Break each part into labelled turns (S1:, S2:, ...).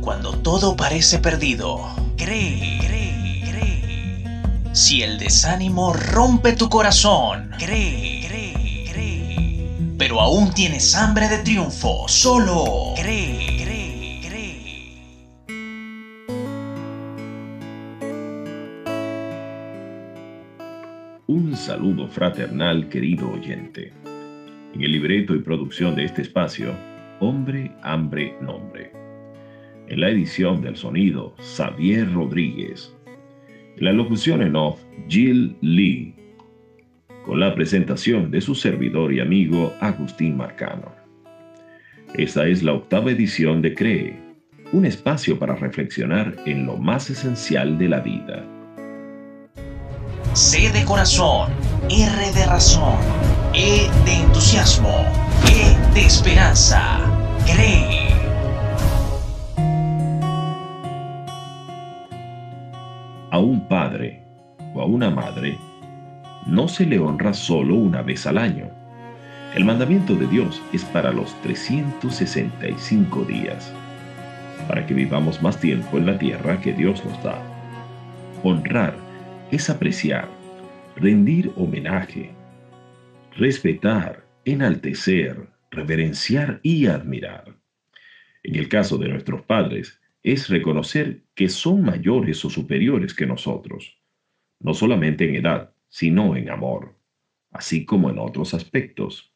S1: Cuando todo parece perdido, cree, cree, cree. Si el desánimo rompe tu corazón, cree, cree, cree. Pero aún tienes hambre de triunfo, solo cree, cree, cree.
S2: Un saludo fraternal, querido oyente. En el libreto y producción de este espacio, Hombre, Hambre, Nombre en la edición del sonido, Xavier Rodríguez. En la locución en off, Jill Lee. Con la presentación de su servidor y amigo Agustín Marcano. Esta es la octava edición de CREE, un espacio para reflexionar en lo más esencial de la vida.
S1: C de corazón, R de razón, E de entusiasmo, E de esperanza. Cree.
S2: a un padre o a una madre no se le honra solo una vez al año. El mandamiento de Dios es para los 365 días, para que vivamos más tiempo en la tierra que Dios nos da. Honrar es apreciar, rendir homenaje, respetar, enaltecer, reverenciar y admirar. En el caso de nuestros padres, es reconocer que son mayores o superiores que nosotros, no solamente en edad, sino en amor, así como en otros aspectos.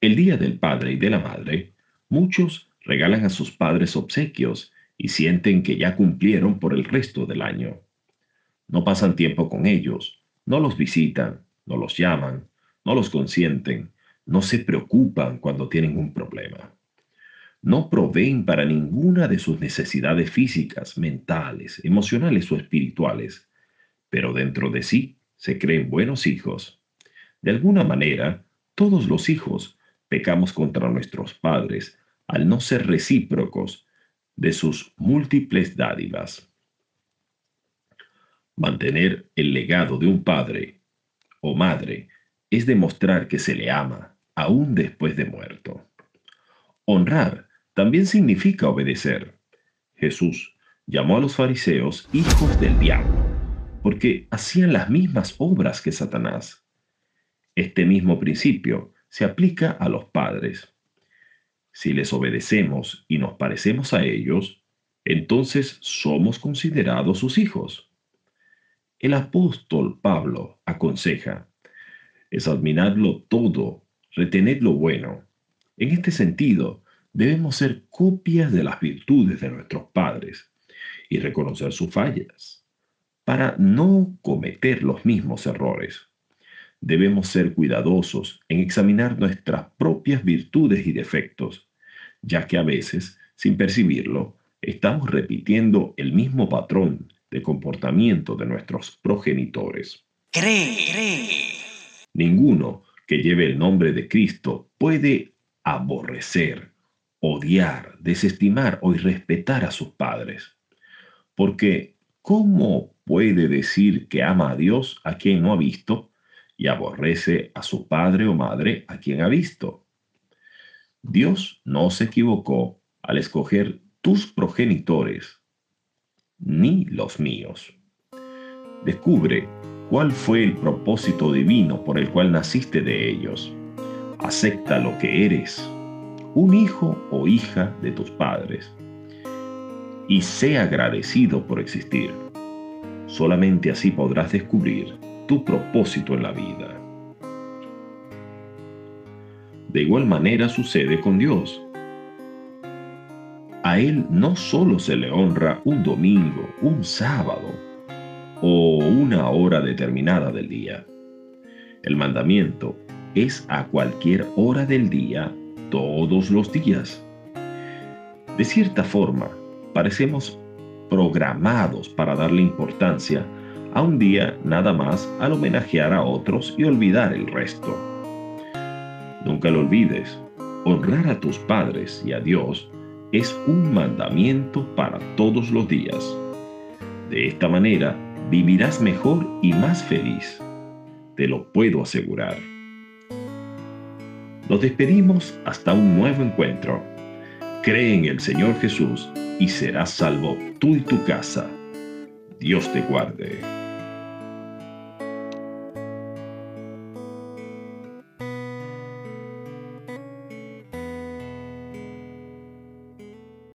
S2: El Día del Padre y de la Madre, muchos regalan a sus padres obsequios y sienten que ya cumplieron por el resto del año. No pasan tiempo con ellos, no los visitan, no los llaman, no los consienten, no se preocupan cuando tienen un problema no proveen para ninguna de sus necesidades físicas, mentales, emocionales o espirituales, pero dentro de sí se creen buenos hijos. De alguna manera, todos los hijos pecamos contra nuestros padres al no ser recíprocos de sus múltiples dádivas. Mantener el legado de un padre o madre es demostrar que se le ama aún después de muerto. Honrar también significa obedecer. Jesús llamó a los fariseos hijos del diablo, porque hacían las mismas obras que Satanás. Este mismo principio se aplica a los padres. Si les obedecemos y nos parecemos a ellos, entonces somos considerados sus hijos. El apóstol Pablo aconseja, examinadlo todo, retened lo bueno. En este sentido, debemos ser copias de las virtudes de nuestros padres y reconocer sus fallas para no cometer los mismos errores. Debemos ser cuidadosos en examinar nuestras propias virtudes y defectos, ya que a veces, sin percibirlo, estamos repitiendo el mismo patrón de comportamiento de nuestros progenitores.
S1: Cree,
S2: Ninguno que lleve el nombre de Cristo puede aborrecer odiar, desestimar o irrespetar a sus padres. Porque, ¿cómo puede decir que ama a Dios a quien no ha visto y aborrece a su padre o madre a quien ha visto? Dios no se equivocó al escoger tus progenitores, ni los míos. Descubre cuál fue el propósito divino por el cual naciste de ellos. Acepta lo que eres un hijo o hija de tus padres y sé agradecido por existir. Solamente así podrás descubrir tu propósito en la vida. De igual manera sucede con Dios. A Él no solo se le honra un domingo, un sábado o una hora determinada del día. El mandamiento es a cualquier hora del día todos los días. De cierta forma, parecemos programados para darle importancia a un día nada más al homenajear a otros y olvidar el resto. Nunca lo olvides, honrar a tus padres y a Dios es un mandamiento para todos los días. De esta manera vivirás mejor y más feliz. Te lo puedo asegurar. Nos despedimos hasta un nuevo encuentro. Cree en el Señor Jesús y serás salvo tú y tu casa. Dios te guarde.